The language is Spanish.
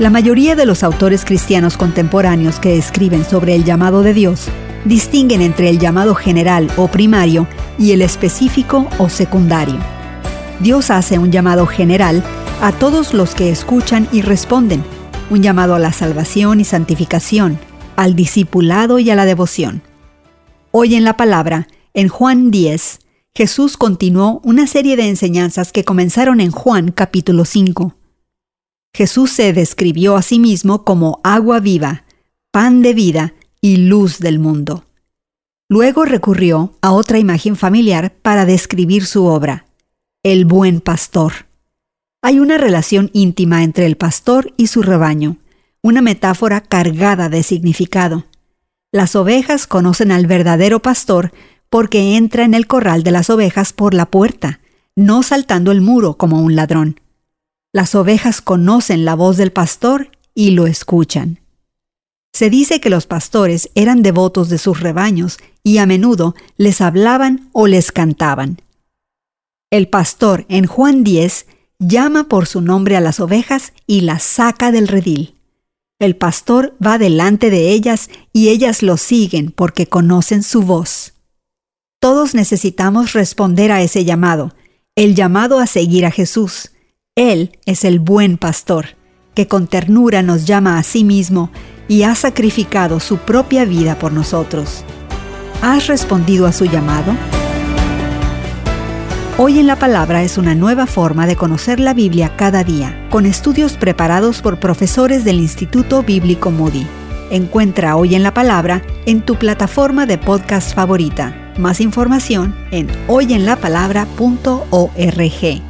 La mayoría de los autores cristianos contemporáneos que escriben sobre el llamado de Dios distinguen entre el llamado general o primario y el específico o secundario. Dios hace un llamado general a todos los que escuchan y responden, un llamado a la salvación y santificación, al discipulado y a la devoción. Hoy en la palabra, en Juan 10, Jesús continuó una serie de enseñanzas que comenzaron en Juan capítulo 5. Jesús se describió a sí mismo como agua viva, pan de vida y luz del mundo. Luego recurrió a otra imagen familiar para describir su obra, el buen pastor. Hay una relación íntima entre el pastor y su rebaño, una metáfora cargada de significado. Las ovejas conocen al verdadero pastor porque entra en el corral de las ovejas por la puerta, no saltando el muro como un ladrón. Las ovejas conocen la voz del pastor y lo escuchan. Se dice que los pastores eran devotos de sus rebaños y a menudo les hablaban o les cantaban. El pastor en Juan 10 llama por su nombre a las ovejas y las saca del redil. El pastor va delante de ellas y ellas lo siguen porque conocen su voz. Todos necesitamos responder a ese llamado, el llamado a seguir a Jesús, él es el buen pastor, que con ternura nos llama a sí mismo y ha sacrificado su propia vida por nosotros. ¿Has respondido a su llamado? Hoy en la Palabra es una nueva forma de conocer la Biblia cada día, con estudios preparados por profesores del Instituto Bíblico Moody. Encuentra Hoy en la Palabra en tu plataforma de podcast favorita. Más información en hoyenlapalabra.org.